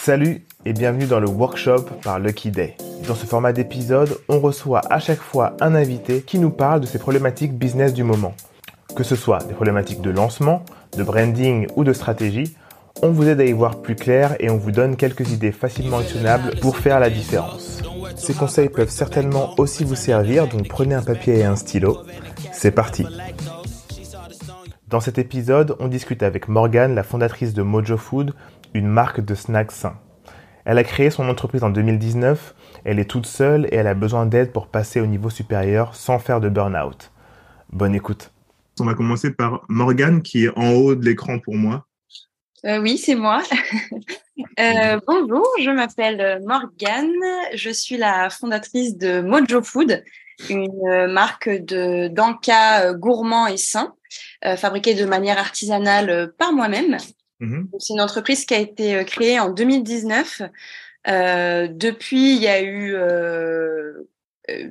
Salut et bienvenue dans le workshop par Lucky Day. Dans ce format d'épisode, on reçoit à chaque fois un invité qui nous parle de ses problématiques business du moment. Que ce soit des problématiques de lancement, de branding ou de stratégie, on vous aide à y voir plus clair et on vous donne quelques idées facilement actionnables pour faire la différence. Ces conseils peuvent certainement aussi vous servir, donc prenez un papier et un stylo. C'est parti Dans cet épisode, on discute avec Morgane, la fondatrice de Mojo Food, une marque de snacks sains. Elle a créé son entreprise en 2019, elle est toute seule et elle a besoin d'aide pour passer au niveau supérieur sans faire de burn-out. Bonne écoute. On va commencer par Morgane qui est en haut de l'écran pour moi. Euh, oui, c'est moi. euh, bonjour, je m'appelle Morgane. Je suis la fondatrice de Mojo Food, une marque de d'encas gourmand et sain, euh, fabriquée de manière artisanale par moi-même. Mm-hmm. C'est une entreprise qui a été créée en 2019. Euh, depuis, il y a eu euh,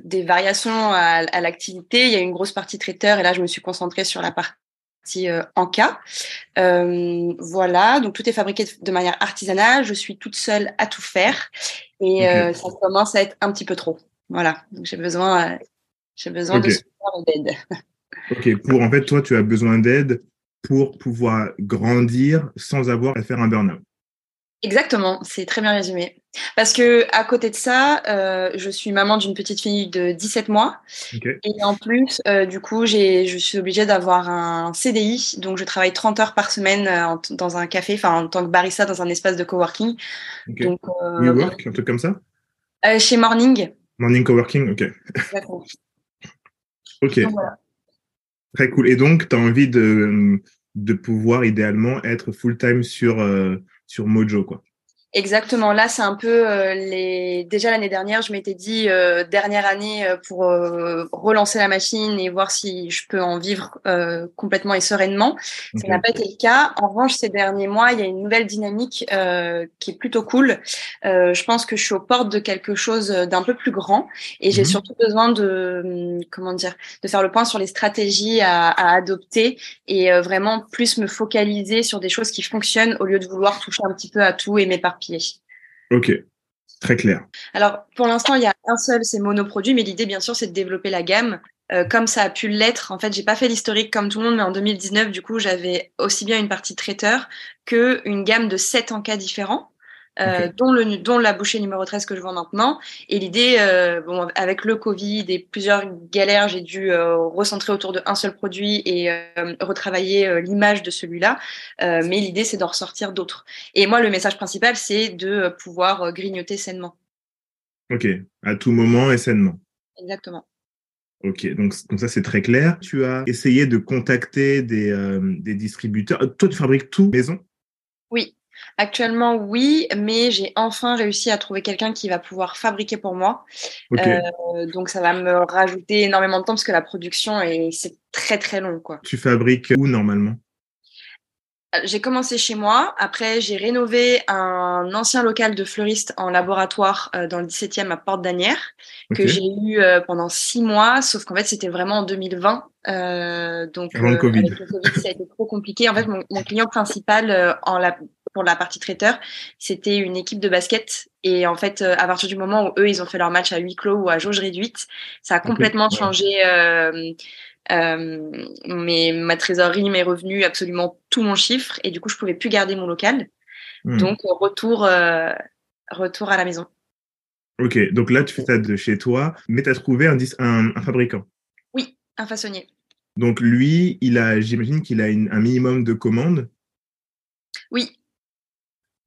des variations à, à l'activité. Il y a eu une grosse partie traiteur et là, je me suis concentrée sur la partie euh, en cas. Euh, voilà, donc tout est fabriqué de manière artisanale. Je suis toute seule à tout faire et euh, ça commence à être un petit peu trop. Voilà, donc j'ai besoin, j'ai besoin de d'aide. Ok, pour en fait, toi, tu as besoin d'aide pour pouvoir grandir sans avoir à faire un burn-out. Exactement, c'est très bien résumé. Parce que à côté de ça, euh, je suis maman d'une petite fille de 17 mois. Et en plus, euh, du coup, je suis obligée d'avoir un CDI. Donc, je travaille 30 heures par semaine euh, dans un café, enfin, en tant que barista dans un espace de coworking. Okay. Donc, euh, un truc comme ça? Chez Morning. Morning Coworking, ok. D'accord. ok. Donc, voilà. Très cool. Et donc, tu as envie de, de pouvoir idéalement être full-time sur, euh, sur Mojo, quoi. Exactement. Là, c'est un peu euh, les. Déjà l'année dernière, je m'étais dit euh, dernière année euh, pour euh, relancer la machine et voir si je peux en vivre euh, complètement et sereinement. Okay. Ça n'a pas été le cas. En revanche, ces derniers mois, il y a une nouvelle dynamique qui est plutôt cool. je pense que je suis aux portes de quelque chose d'un peu plus grand et j'ai -hmm. surtout besoin de hum, comment dire de faire le point sur les stratégies à, à adopter et vraiment plus me focaliser sur des choses qui fonctionnent au lieu de vouloir toucher un petit peu à tout et m'éparpiller Ok, très clair. Alors, pour l'instant, il y a un seul, c'est monoproduit, mais l'idée, bien sûr, c'est de développer la gamme. Euh, comme ça a pu l'être, en fait, j'ai pas fait l'historique comme tout le monde, mais en 2019, du coup, j'avais aussi bien une partie traiteur que une gamme de sept encas différents. Euh, okay. dont, le, dont la bouchée numéro 13 que je vends maintenant. Et l'idée, euh, bon, avec le Covid et plusieurs galères, j'ai dû euh, recentrer autour d'un seul produit et retravailler l'image de celui-là. mais l'idée, c'est d'en ressortir d'autres. Et moi, le message principal, c'est de pouvoir grignoter sainement. Ok, à tout moment et sainement. Exactement. Ok, donc, donc ça c'est très clair. Tu as essayé de contacter des, des distributeurs. Toi, tu fabriques tout maison? Oui, Actuellement, oui, mais j'ai enfin réussi à trouver quelqu'un qui va pouvoir fabriquer pour moi. Okay. Euh, donc, ça va me rajouter énormément de temps parce que la production, est, c'est très, très long. Quoi. Tu fabriques où normalement? J'ai commencé chez moi. Après, j'ai rénové un ancien local de fleuriste en laboratoire euh, dans le 17e à Porte d'Anière, okay. que j'ai eu euh, pendant six mois, sauf qu'en fait, c'était vraiment en 2020. Euh, donc, Avant le COVID. Avec le COVID, ça a été trop compliqué. En fait, mon, mon client principal en la, pour la partie traiteur, c'était une équipe de basket. Et en fait, à partir du moment où eux, ils ont fait leur match à huis clos ou à jauge réduite, ça a complètement okay. changé. Euh, mais ma trésorerie, mes revenus, absolument tout mon chiffre. Et du coup, je pouvais plus garder mon local. Mmh. Donc, retour, euh, retour à la maison. Ok, donc là, tu fais ça de chez toi, mais tu as trouvé un, un, un, fabricant. Oui, un façonnier. Donc lui, il a, j'imagine qu'il a une, un minimum de commandes. Oui.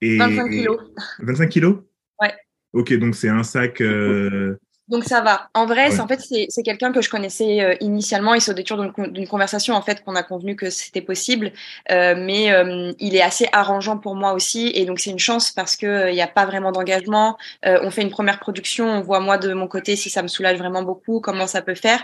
Et, 25 kilos. 25 kilos? Ouais. Ok, donc c'est un sac. Euh... Donc ça va. En vrai, c'est en fait c'est quelqu'un que je connaissais euh, initialement c'est au détour d'une conversation en fait qu'on a convenu que c'était possible. Euh, mais euh, il est assez arrangeant pour moi aussi et donc c'est une chance parce que il n'y a pas vraiment d'engagement. Euh, on fait une première production, on voit moi de mon côté si ça me soulage vraiment beaucoup, comment ça peut faire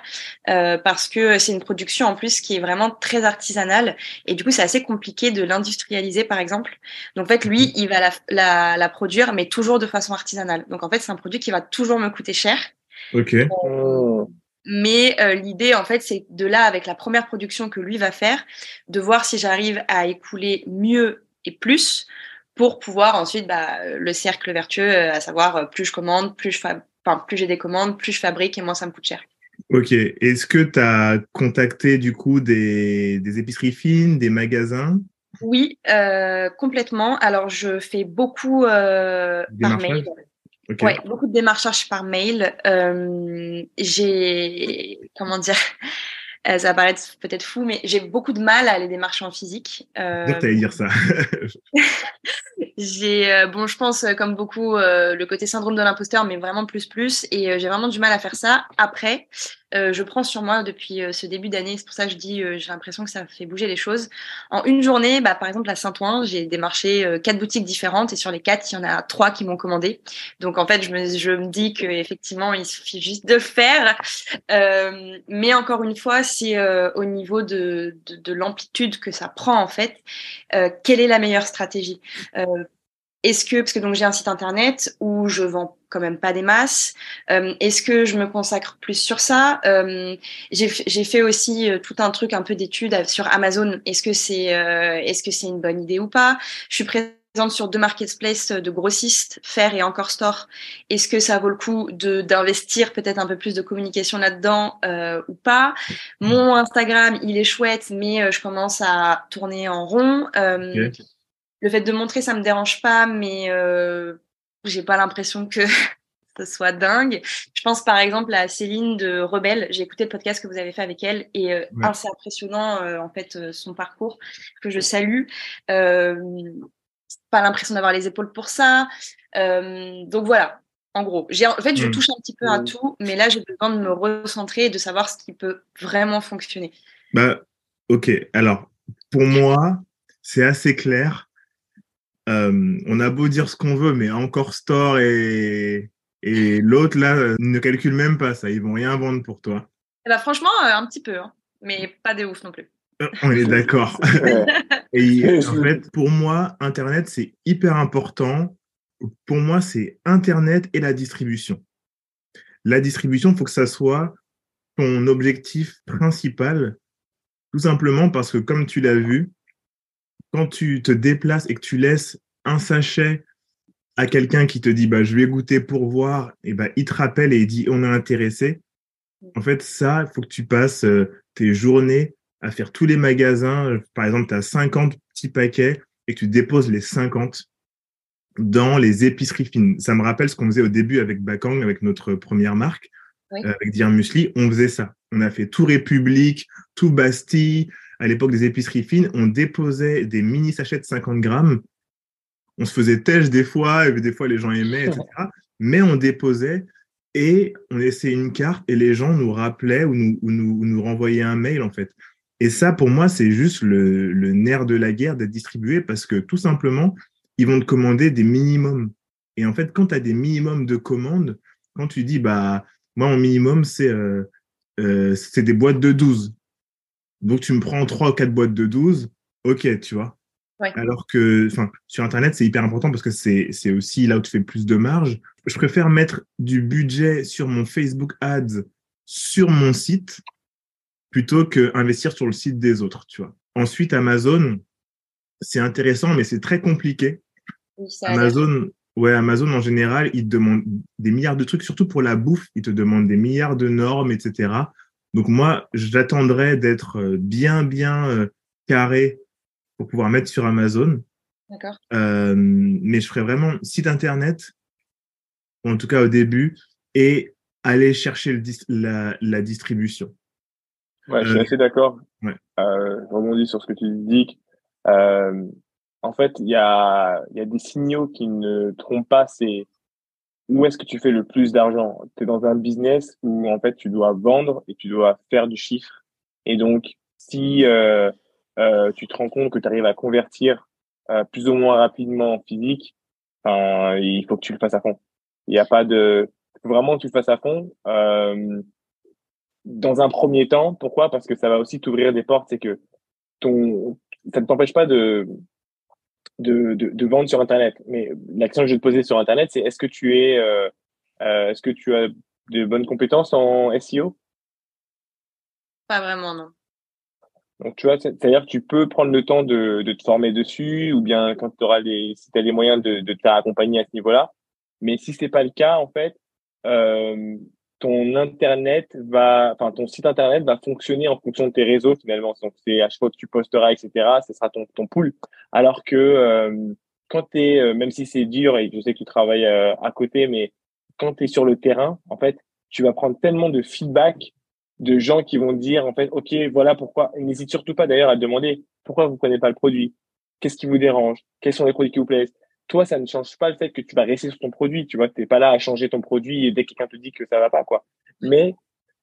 euh, parce que c'est une production en plus qui est vraiment très artisanale et du coup c'est assez compliqué de l'industrialiser par exemple. Donc en fait lui il va la, la, la produire mais toujours de façon artisanale. Donc en fait c'est un produit qui va toujours me coûter cher. Ok. Euh, mais euh, l'idée, en fait, c'est de là, avec la première production que lui va faire, de voir si j'arrive à écouler mieux et plus pour pouvoir ensuite bah, le cercle vertueux, à savoir plus je commande, plus je enfin, plus j'ai des commandes, plus je fabrique et moins ça me coûte cher. Ok. Est-ce que tu as contacté du coup des, des épiceries fines, des magasins? Oui, euh, complètement. Alors, je fais beaucoup euh, par mail. Ouais, beaucoup de démarchages par mail. Euh, j'ai, comment dire, euh, ça va paraître peut-être fou, mais j'ai beaucoup de mal à aller démarcher en physique. Euh, dire ça. j'ai, euh, bon, je pense comme beaucoup le côté syndrome de l'imposteur, mais vraiment plus plus, et j'ai vraiment du mal à faire ça. Après, euh, je prends sur moi depuis euh, ce début d'année. C'est pour ça que je dis, euh, j'ai l'impression que ça fait bouger les choses. En une journée, bah, par exemple, à Saint-Ouen, j'ai démarché quatre boutiques différentes et sur les quatre, il y en a trois qui m'ont commandé. Donc, en fait, je me, je me dis qu'effectivement, il suffit juste de faire. mais encore une fois, c'est au niveau de, de, de l'amplitude que ça prend, en fait. quelle est la meilleure stratégie? Est-ce que, parce que donc j'ai un site internet où je vends quand même pas des masses, euh, est-ce que je me consacre plus sur ça? Euh, J'ai fait aussi euh, tout un truc un peu d'études sur Amazon. Est-ce que c'est est-ce que c'est une bonne idée ou pas? Je suis présente sur deux marketplaces de grossistes, Faire et Encore Store. Est-ce que ça vaut le coup d'investir peut-être un peu plus de communication là-dedans ou pas? Mon Instagram, il est chouette, mais je commence à tourner en rond. Le fait de montrer, ça me dérange pas, mais euh, j'ai pas l'impression que ce soit dingue. Je pense par exemple à Céline de Rebelle. J'ai écouté le podcast que vous avez fait avec elle et euh, assez impressionnant euh, en fait euh, son parcours que je salue. Euh, pas l'impression d'avoir les épaules pour ça. donc voilà. En gros, j'ai en fait je hmm. touche un petit peu à tout, mais là j'ai besoin de me recentrer et de savoir ce qui peut vraiment fonctionner. Bah ok. Alors pour moi c'est assez clair euh, on a beau dire ce qu'on veut, mais encore Store et, et l'autre, là, ne calcule même pas ça. Ils vont rien vendre pour toi. Eh ben, franchement, euh, un petit peu, hein. mais pas des ouf non plus. Euh, on est d'accord. et en fait, pour moi, Internet, c'est hyper important. Pour moi, c'est Internet et la distribution. La distribution, il faut que ça soit ton objectif principal, tout simplement parce que, comme tu l'as vu, quand tu te déplaces et que tu laisses un sachet à quelqu'un qui te dit bah, je vais goûter pour voir, et bah, il te rappelle et il dit on est intéressé. En fait, ça, il faut que tu passes euh, tes journées à faire tous les magasins. Par exemple, tu as 50 petits paquets et que tu déposes les 50 dans les épiceries fines. Ça me rappelle ce qu'on faisait au début avec Bakang, avec notre première marque, euh, avec Dire Musli. On faisait ça. On a fait tout République, tout Bastille, à l'époque des épiceries fines, on déposait des mini sachets de 50 grammes. On se faisait têche des fois, et des fois les gens aimaient, etc. Mais on déposait et on laissait une carte et les gens nous rappelaient ou nous, renvoyaient un mail en fait. Et ça, pour moi, c'est juste le, nerf de la guerre d'être distribué parce que tout simplement, ils vont te commander des minimums. Et en fait, quand tu as des minimums de commandes, quand tu dis, bah, moi, mon minimum, c'est euh, euh, des boîtes de 12. Donc, tu me prends trois ou quatre boîtes de 12, ok, tu vois. Alors que sur Internet, c'est hyper important parce que c'est aussi là où tu fais plus de marge. Je préfère mettre du budget sur mon Facebook Ads sur mon site plutôt que investir sur le site des autres, tu vois. Ensuite, Amazon, c'est intéressant, mais c'est très compliqué. Amazon, ouais, Amazon en général, il te demande des milliards de trucs, surtout pour la bouffe, il te demande des milliards de normes, etc. Donc moi, j'attendrai d'être euh, bien, bien euh, carré pour pouvoir mettre sur Amazon. D'accord. Euh, mais je ferai vraiment site internet, en tout cas au début, et aller chercher la, la, distribution. Ouais, je suis assez d'accord. Ouais. Euh, je rebondis sur ce que tu dis. Euh, en fait, il y a, y a des signaux qui ne trompent pas. C'est où est-ce que tu fais le plus d'argent? Tu es dans un business où en fait tu dois vendre et tu dois faire du chiffre. Et donc, si euh, euh, tu te rends compte que tu arrives à convertir euh, plus ou moins rapidement en physique, il faut que tu le fasses à fond. Il n'y a pas de vraiment que tu le fasses à fond. Euh, dans un premier temps, pourquoi? Parce que ça va aussi t'ouvrir des portes. C'est que ton ça ne t'empêche pas de de, de, de, vendre sur Internet. Mais l'action que je vais te poser sur Internet, c'est est-ce que tu es, euh, euh, est-ce que tu as de bonnes compétences en SEO Pas vraiment, non. Donc, tu vois, c'est-à-dire que tu peux prendre le temps de, de te former dessus ou bien quand tu auras les, si tu as les moyens de, de t'accompagner à ce niveau-là. Mais si c'est pas le cas, en fait, euh, ton internet va, enfin, ton site internet va fonctionner en fonction de tes réseaux finalement. Donc, c'est à chaque fois que tu posteras, etc., ce sera ton, ton pool. Alors que, euh, quand tu es, euh, même si c'est dur et je sais que tu travailles euh, à côté, mais quand tu es sur le terrain, en fait, tu vas prendre tellement de feedback de gens qui vont dire, en fait, OK, voilà pourquoi. N'hésite surtout pas d'ailleurs à demander pourquoi vous ne connaissez pas le produit. Qu'est-ce qui vous dérange? Quels sont les produits qui vous plaisent? Toi, ça ne change pas le fait que tu vas rester sur ton produit. Tu vois, tu n'es pas là à changer ton produit dès que quelqu'un te dit que ça va pas, quoi. Mais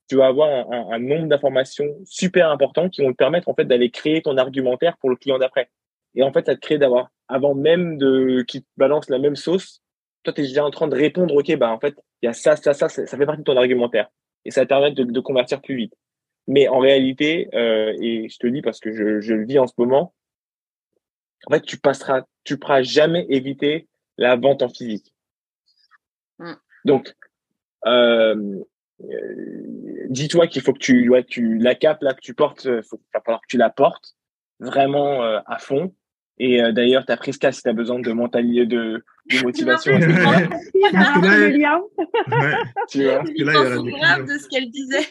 tu vas avoir un, un nombre d'informations super importants qui vont te permettre, en fait, d'aller créer ton argumentaire pour le client d'après. Et en fait, ça te crée d'avoir, avant même de qu'ils te balancent la même sauce, toi, tu es déjà en train de répondre, OK, bah, en fait, il y a ça, ça, ça, ça, fait partie de ton argumentaire. Et ça te permettre de, de convertir plus vite. Mais en réalité, euh, et je te le dis parce que je, je, le vis en ce moment, en fait, tu passeras, tu pourras jamais éviter la vente en physique. Mm. Donc, euh, euh, dis-toi qu'il faut que tu, ouais, tu la cape là que tu portes, il va falloir que tu la portes vraiment euh, à fond et euh, d'ailleurs, tu as Prisca si tu as besoin de mentalité, de, de motivation. tu vois de ce qu'elle disait.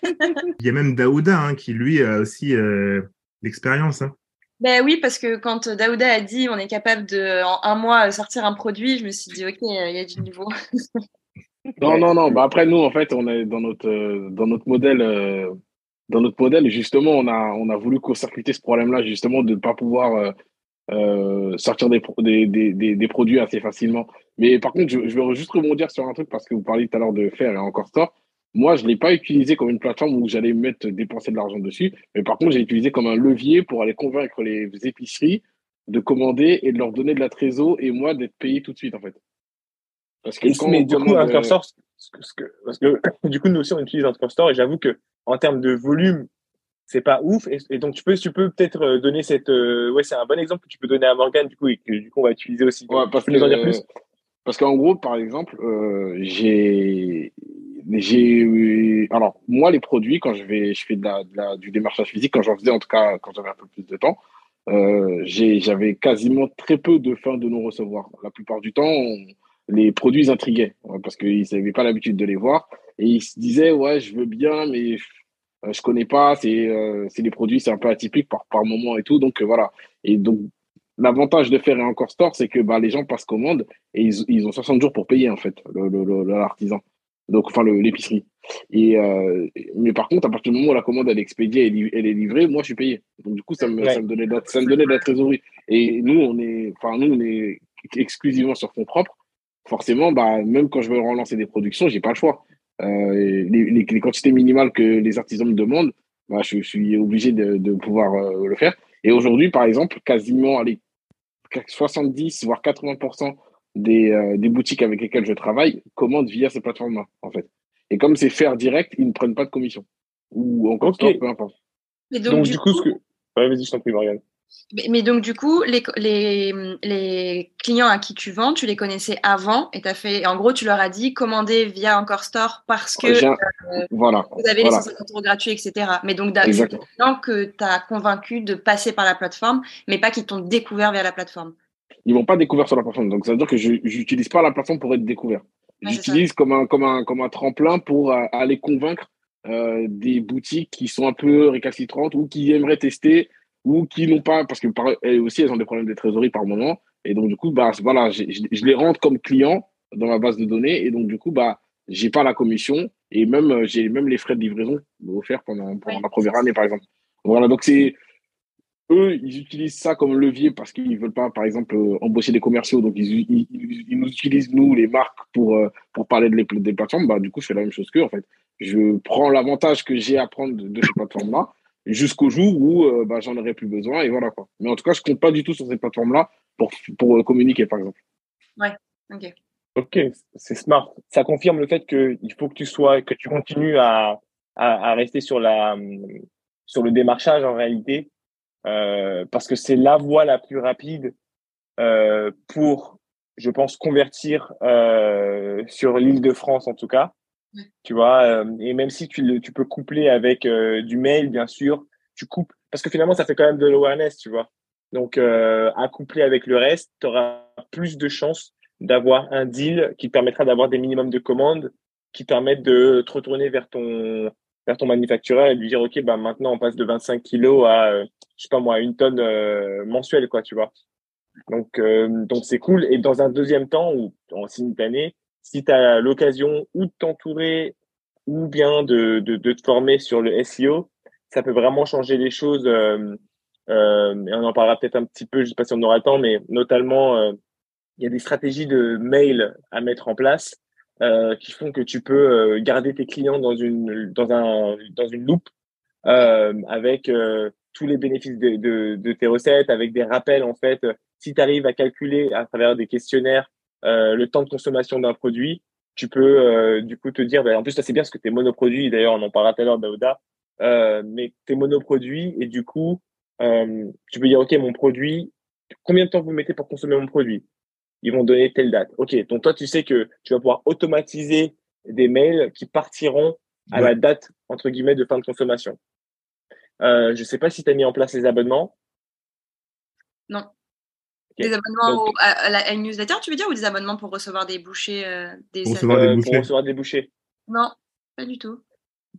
il y a même Daouda hein, qui, lui, a aussi euh, l'expérience. Hein. Ben oui, parce que quand Daouda a dit on est capable de, en un mois, sortir un produit, je me suis dit, OK, il y a du niveau. non, non, non. Bah après, nous, en fait, on est dans notre, dans notre modèle. dans notre modèle, justement, on a, on a voulu court-circuiter ce problème-là, justement, de ne pas pouvoir euh, sortir des, des, des, des, produits assez facilement. Mais par contre, je, je, veux juste rebondir sur un truc parce que vous parliez tout à l'heure de faire et encore store. Moi, je ne l'ai pas utilisé comme une plateforme où j'allais mettre dépenser de l'argent dessus. Mais par contre, j'ai utilisé comme un levier pour aller convaincre les épiceries de commander et de leur donner de la trésor et moi d'être payé tout de suite, en fait. Parce que quand mais du coup, euh... parce que, du coup, nous aussi, on utilise Store et j'avoue que en termes de volume, c'est pas ouf. Et, donc, tu peux, tu peux peut-être euh, donner cette. Euh, ouais, c'est un bon exemple que tu peux donner à Morgan, du coup, et que du coup, on va utiliser aussi. Ouais, parce, que, en dire plus? parce qu'en gros, par exemple, euh, j'ai. J'ai alors moi les produits quand je vais je fais de la, du démarchage physique quand j'en faisais en tout cas quand j'avais un peu plus de temps euh, j'avais quasiment très peu de fins de non recevoir la plupart du temps les produits intriguaient parce qu'ils n'avaient pas l'habitude de les voir et ils se disaient ouais je veux bien mais euh, je connais pas, c'est euh, des produits, c'est un peu atypique par, par moment et tout. Donc euh, voilà. Et donc, l'avantage de faire un encore store, c'est que bah, les gens passent commande et ils, ils ont 60 jours pour payer, en fait, l'artisan. Donc, enfin, l'épicerie. Et, euh, mais par contre, à partir du moment où la commande elle est expédiée et elle est livrée, moi, je suis payé. Donc, du coup, ça me, ça me, donnait, de la, ça me donnait de la trésorerie. Et nous, on est, enfin, nous, on est exclusivement sur fonds propres. Forcément, bah, même quand je veux relancer des productions, j'ai pas le choix. Euh, les, les, quantités minimales que les artisans me demandent, bah, je, suis obligé de, de pouvoir euh, le faire. Et aujourd'hui, par exemple, quasiment allez, 70 voire 80% des, euh, des boutiques avec lesquelles je travaille commandent via ces plateformes-là, en fait. Et comme c'est faire direct, ils ne prennent pas de commission. Ou encore, okay. peu importe. Et donc, du, coup, ce que. Ouais, vas-y, je t'en prie, Marianne. Mais, mais, donc, du coup, les, les, les, clients à qui tu vends, tu les connaissais avant et as fait, en gros, tu leur as dit commander via Encore Store parce que euh, voilà, vous avez voilà. les 150 euros gratuits, etc. Mais donc, donc que tu as convaincu de passer par la plateforme, mais pas qu'ils t'ont découvert via la plateforme. Ils m'ont pas découvert sur la plateforme. Donc, ça veut dire que je n'utilise pas la plateforme pour être découvert. Ouais, J'utilise comme un, comme, un, comme un tremplin pour euh, aller convaincre euh, des boutiques qui sont un peu récalcitrantes ou qui aimeraient tester ou qui n'ont pas, parce que par, elles aussi, elles ont des problèmes de trésorerie par moment. Et donc, du coup, bah, voilà, je, je les rentre comme clients dans ma base de données. Et donc, du coup, bah, j'ai pas la commission et même, j'ai même les frais de livraison offerts pendant, pendant la première année, par exemple. Voilà, donc c'est, eux, ils utilisent ça comme levier parce qu'ils veulent pas, par exemple, embaucher des commerciaux. Donc, ils, ils, ils nous utilisent, nous, les marques, pour, pour parler de les, des plateformes. Bah, du coup, je fais la même chose qu'eux, en fait. Je prends l'avantage que j'ai à prendre de, de ces plateformes-là jusqu'au jour où euh, bah, j'en aurai plus besoin et voilà quoi. Mais en tout cas, je compte pas du tout sur ces plateformes-là pour, pour euh, communiquer par exemple. Ouais, ok. Ok, c'est smart. Ça confirme le fait qu'il faut que tu sois, que tu continues à, à, à, rester sur la sur le démarchage en réalité, euh, parce que c'est la voie la plus rapide euh, pour, je pense, convertir euh, sur l'île de France en tout cas. Tu vois, euh, et même si tu, le, tu peux coupler avec euh, du mail, bien sûr, tu coupes. parce que finalement, ça fait quand même de l'awareness, tu vois. Donc, euh, accouplé avec le reste, tu auras plus de chances d'avoir un deal qui te permettra d'avoir des minimums de commandes qui permettent de te retourner vers ton vers ton manufactureur et lui dire ok bah maintenant on passe de 25 kilos à euh, je sais pas moi une tonne euh, mensuelle quoi tu vois. Donc euh, donc c'est cool. Et dans un deuxième temps ou en simultané si tu as l'occasion ou de t'entourer ou bien de, de, de te former sur le SEO ça peut vraiment changer les choses euh, euh, et on en parlera peut-être un petit peu je sais pas si on aura le temps mais notamment il y a des stratégies de mail à mettre en place euh, qui font que tu peux euh, garder tes clients dans une dans un dans une loupe euh, avec euh, tous les bénéfices de, de, de, tes recettes, avec des rappels en fait. Si tu arrives à calculer à travers des questionnaires le temps de consommation d'un produit, tu peux du coup te dire, ben, en plus ça c'est bien parce que t'es monoproduit. D'ailleurs, on en parlera tout à l'heure d'Aoda, mais t'es monoproduit et du coup tu peux dire ok mon produit, combien de temps vous mettez pour consommer mon produit? Ils vont donner telle date. OK, donc toi, tu sais que tu vas pouvoir automatiser des mails qui partiront à la date, entre guillemets, de fin de consommation. Euh, je ne sais pas si tu as mis en place les abonnements. Non. Des abonnements à, la newsletter, tu veux dire, ou des abonnements pour recevoir des bouchées euh, des pour, recevoir des euh, bouchées. pour recevoir des bouchées. Non, pas du tout.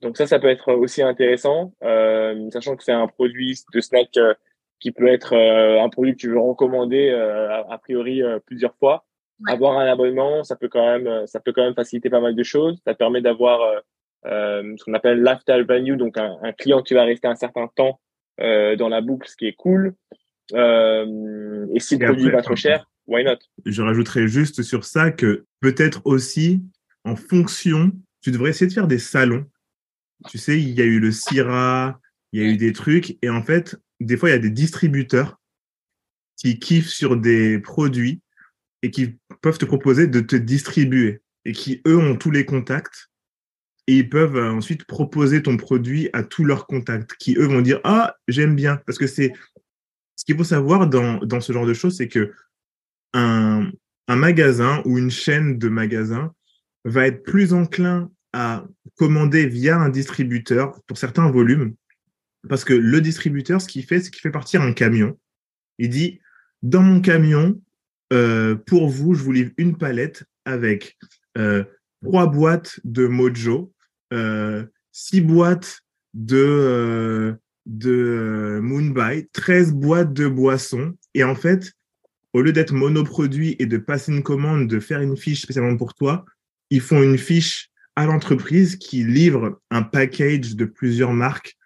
Donc ça, ça peut être aussi intéressant, sachant que c'est un produit de snack qui peut être euh, un produit que tu veux recommander euh, a, priori euh, plusieurs fois. Avoir un abonnement, ça peut quand même, ça peut quand même faciliter pas mal de choses. Ça permet d'avoir ce qu'on appelle lifetime value, donc un, un, client qui va rester un certain temps dans la boucle, ce qui est cool. et si le produit va trop cher, why not? Je rajouterais juste sur ça que peut-être aussi, en fonction, tu devrais essayer de faire des salons. Tu sais, il y a eu le Syrah, il y a eu des trucs, et en fait, des fois, il y a des distributeurs qui kiffent sur des produits et qui peuvent te proposer de te distribuer et qui, eux, ont tous les contacts et ils peuvent euh, ensuite proposer ton produit à tous leurs contacts qui, eux, vont dire Ah, j'aime bien. Parce que c'est ce qu'il faut savoir dans, dans ce genre de choses, c'est que un, un magasin ou une chaîne de magasins va être plus enclin à commander via un distributeur pour certains volumes parce que le distributeur, ce qu'il fait, c'est qu'il fait partir un camion. Il dit, dans mon camion, euh, pour vous, je vous livre une palette avec euh, trois boîtes de Mojo, euh, six boîtes de, de Moonby, 13 boîtes de boissons. Et en fait, au lieu d'être monoproduit et de passer une commande, de faire une fiche spécialement pour toi, ils font une fiche à l'entreprise qui livre un package de plusieurs marques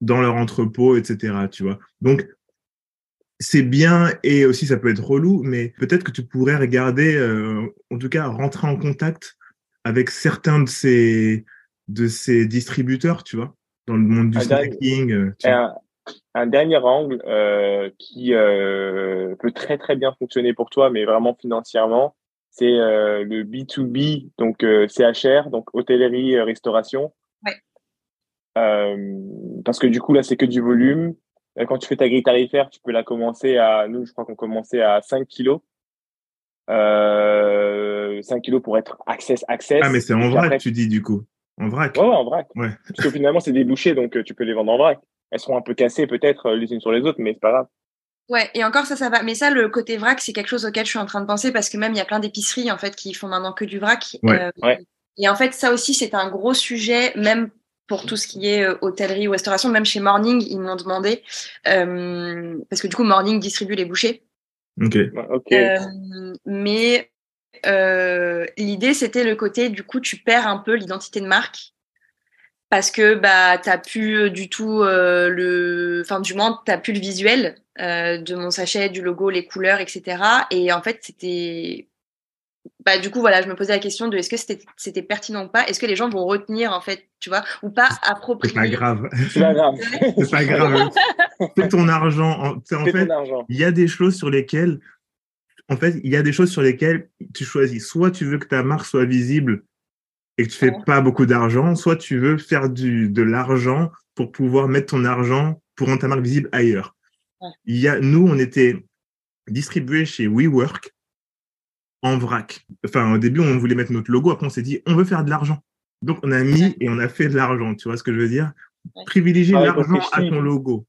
dans leur entrepôt, etc. Tu vois. Donc, c'est bien et aussi ça peut être relou, mais peut-être que tu pourrais regarder, euh, en tout cas, rentrer en contact avec certains de ces, de ces distributeurs, tu vois, dans le monde du un snacking. Euh, un, un, dernier angle euh, qui euh, peut très très bien fonctionner pour toi, mais vraiment financièrement, c'est euh, le B2B, donc CHR, donc hôtellerie, restauration. Euh, parce que du coup, là, c'est que du volume. Quand tu fais ta grille tarifaire, tu peux la commencer à, nous, je crois qu'on commençait à 5 kilos. Euh, 5 kilos pour être access, access. Ah, mais c'est en vrac, tu dis, du coup. En vrac. Ouais, en vrac. Ouais. Parce que finalement, c'est des bouchées, donc euh, tu peux les vendre en vrac. Elles seront un peu cassées, peut-être, les unes sur les autres, mais c'est pas grave. Ouais, et encore ça, ça va. Mais ça, le côté vrac, c'est quelque chose auquel je suis en train de penser parce que même il y a plein d'épiceries en fait qui font maintenant que du vrac. Ouais. ouais. Et en fait, ça aussi, c'est un gros sujet, même pour tout ce qui est euh, hôtellerie ou restauration. Même chez Morning, ils m'ont demandé, euh, parce que du coup, Morning distribue les bouchées. Ok. Euh, mais l'idée, c'était le côté, du coup, tu perds un peu l'identité de marque. Parce que bah t'as plus du tout le, enfin du moins t'as plus le visuel de mon sachet, du logo, les couleurs, etc. Et en fait c'était bah, du coup, voilà, je me posais la question de est-ce que c'était pertinent ou pas? Est-ce que les gens vont retenir, en fait, tu vois, ou pas approprier C'est pas grave. C'est pas grave. C'est pas grave. Fais ton argent. En, en fait, il y a des choses sur lesquelles, en fait, il y a des choses sur lesquelles tu choisis. Soit tu veux que ta marque soit visible et que tu fais pas beaucoup d'argent, soit tu veux faire du, de l'argent pour pouvoir mettre ton argent pour rendre ta marque visible ailleurs. Il y a, nous, on était distribués chez WeWork en vrac. Enfin, au début, on voulait mettre notre logo, après on s'est dit, on veut faire de l'argent. Donc, on a mis et on a fait de l'argent, tu vois ce que je veux dire? Privilégier l'argent à ton logo.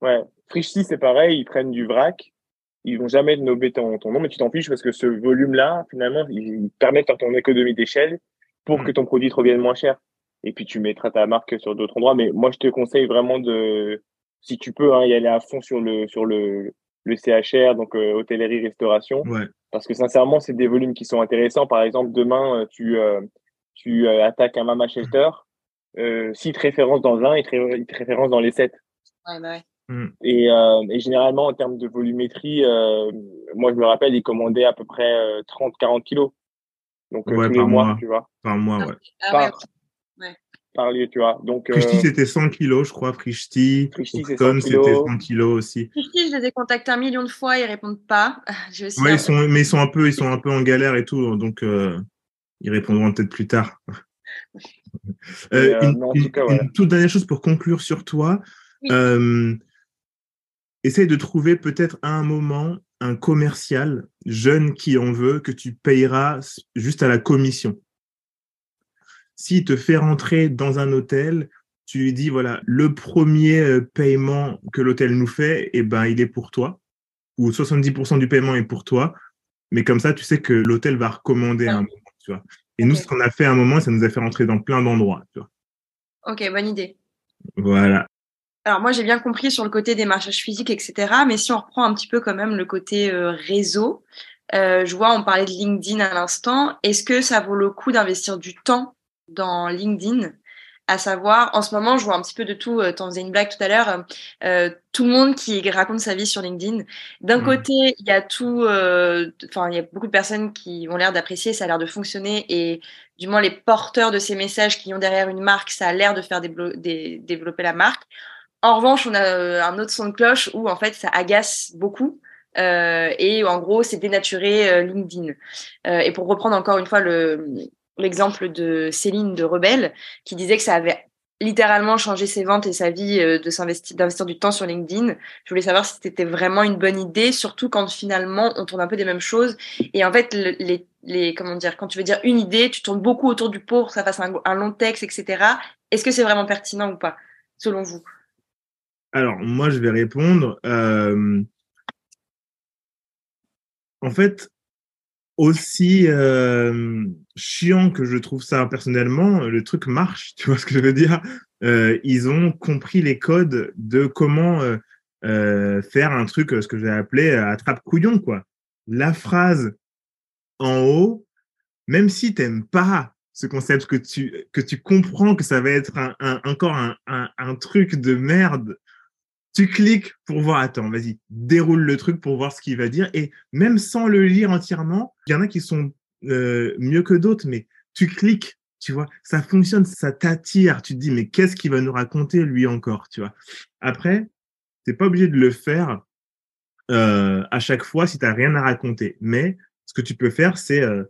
Ouais. Frishti, c'est pareil, ils prennent du vrac. Ils vont jamais nommer ton, ton nom, mais tu t'en fiches parce que ce volume-là, finalement, ils permettent à ton économie d'échelle pour que mm. ton produit te revienne moins cher. Et puis, tu mettras ta marque sur d'autres endroits. Mais moi, je te conseille vraiment de, si tu peux, hein, y aller à fond sur le, sur le, le CHR, donc euh, hôtellerie, restauration. Ouais. Parce que sincèrement, c'est des volumes qui sont intéressants. Par exemple, demain, euh, tu, euh, tu attaques un Mama Shelter. S'il te référence dans un, il te, il te référence dans les sept. Ouais, bah ouais. Mm. Et, euh, et, généralement, en termes de volumétrie, euh, moi, je me rappelle, ils commandaient à peu près 30-40 kilos. Donc, ouais, tous les mois, tu vois. Par mois, ouais. Ah, par, ouais. par lieu, tu vois. Donc, Frishti, c'était 100 kilos, je crois. Frishti, Frishti c'était 100 kilos aussi. Frishti, je les ai contactés un million de fois, ils répondent pas. Je ouais, ils sont, mais ils sont un peu, ils sont un peu en galère et tout, donc euh, ils répondront peut-être plus tard. Euh, une, une, cas, ouais. une, toute dernière chose pour conclure sur toi. Oui. Euh, essaye de trouver peut-être à un moment un commercial jeune qui en veut que tu payeras juste à la commission. S'il te fait rentrer dans un hôtel, tu lui dis voilà, le premier euh, paiement que l'hôtel nous fait, eh ben il est pour toi ou 70% du paiement est pour toi, mais comme ça tu sais que l'hôtel va recommander un moment, tu vois. Et okay. nous ce qu'on a fait à un moment, ça nous a fait rentrer dans plein d'endroits, tu vois. OK, bonne idée. Voilà. Alors moi j'ai bien compris sur le côté démarchage physique, etc. Mais si on reprend un petit peu quand même le côté euh, réseau, euh, je vois on parlait de LinkedIn à l'instant. Est-ce que ça vaut le coup d'investir du temps dans LinkedIn? À savoir, en ce moment, je vois un petit peu de tout. Euh, T'en faisais une blague tout à l'heure. Euh, tout le monde qui raconte sa vie sur LinkedIn. D'un mmh. côté, il y a tout. Enfin, euh, il y a beaucoup de personnes qui ont l'air d'apprécier. Ça a l'air de fonctionner et du moins les porteurs de ces messages qui ont derrière une marque, ça a l'air de faire des, développer la marque. En revanche, on a euh, un autre son de cloche où en fait ça agace beaucoup. Euh, et en gros, c'est dénaturer euh, LinkedIn. Et pour reprendre encore une fois le l'exemple de Céline de Rebelle, qui disait que ça avait littéralement changé ses ventes et sa vie d'investir du temps sur LinkedIn. Je voulais savoir si c'était vraiment une bonne idée, surtout quand finalement on tourne un peu des mêmes choses. Et en fait, le, les, comment dire, quand tu veux dire une idée, tu tournes beaucoup autour du pot pour ça fasse un long texte, etc. Est-ce que c'est vraiment pertinent ou pas, selon vous? Alors, moi, je vais répondre. Euh, en fait, aussi euh, chiant que je trouve ça personnellement, le truc marche, tu vois ce que je veux dire? Euh, Ils ont compris les codes de comment faire un truc, ce que j'ai appelé attrape-couillon, quoi. La phrase en haut, même si tu n'aimes pas ce concept, que tu, comprends que ça va être encore un, truc de merde tu cliques pour voir, attends, vas-y, déroule le truc pour voir ce qu'il va dire. Et même sans le lire entièrement, il y en a qui sont euh, mieux que d'autres, mais tu cliques, tu vois, ça fonctionne, ça t'attire. Tu te dis, mais qu'est-ce qu'il va nous raconter lui encore, tu vois? Après, t'es pas obligé de le faire euh, à chaque fois si tu n'as rien à raconter. Mais ce que tu peux faire, c'est... Euh,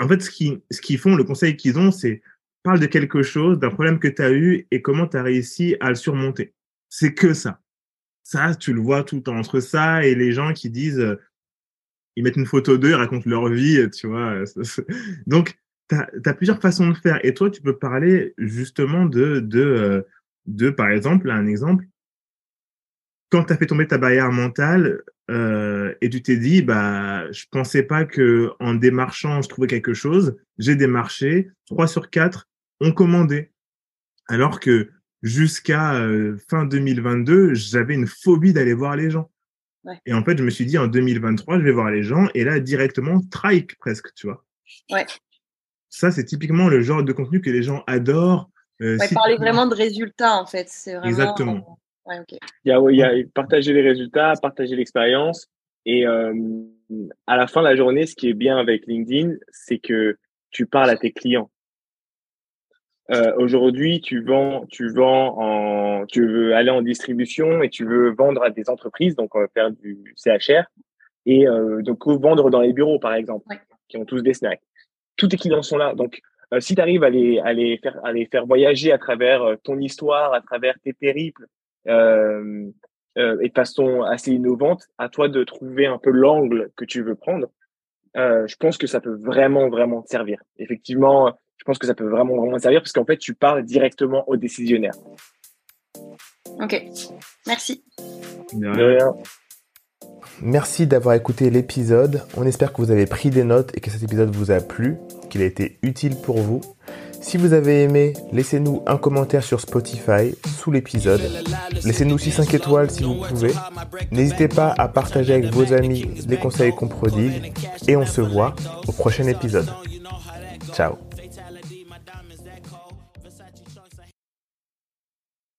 en fait, ce ce qu'ils font, le conseil qu'ils ont, c'est parle de quelque chose, d'un problème que tu as eu et comment tu as réussi à le surmonter. C'est que ça. Ça, tu le vois tout le temps entre ça et les gens qui disent, euh, ils mettent une photo d'eux, ils racontent leur vie, tu vois. Donc, tu as, plusieurs façons de faire. Et toi, tu peux parler justement de, de, euh, de par exemple, un exemple, quand tu as fait tomber ta barrière mentale euh, et tu t'es dit, bah, je pensais pas que en démarchant, je trouvais quelque chose, j'ai démarché, trois sur quatre ont commandé. Alors que jusqu'à euh, fin 2022, j'avais une phobie d'aller voir les gens. Ouais. Et en fait, je me suis dit, en 2023, je vais voir les gens. Et là, directement, trike presque, tu vois. Ouais. Ça, c'est typiquement le genre de contenu que les gens adorent. Euh, ouais, si parler vraiment de résultats, en fait. C'est vraiment... Exactement. Ouais, okay. il, y a, il y a partager les résultats, partager l'expérience. Et euh, à la fin de la journée, ce qui est bien avec LinkedIn, c'est que tu parles à tes clients. Euh, Aujourd'hui, tu vends, tu vends en, tu veux aller en distribution et tu veux vendre à des entreprises, donc on va faire du CHR et euh, donc vendre dans les bureaux par exemple, ouais. qui ont tous des snacks. Tous tes clients sont là, donc euh, si tu arrives à les, à les faire, à les faire voyager à travers euh, ton histoire, à travers tes périples euh, euh, et de façon assez innovante, à toi de trouver un peu l'angle que tu veux prendre. je pense que ça peut vraiment, vraiment te servir. Effectivement je pense que ça peut vraiment, vraiment servir parce qu'en fait, tu parles directement aux décisionnaires. Ok, merci. De rien. Merci d'avoir écouté l'épisode. On espère que vous avez pris des notes et que cet épisode vous a plu, qu'il a été utile pour vous. Si vous avez aimé, laissez-nous un commentaire sur Spotify sous l'épisode. Laissez-nous aussi 5 étoiles si vous pouvez. N'hésitez pas à partager avec vos amis les conseils qu'on prodigue. Et on se voit au prochain épisode. Ciao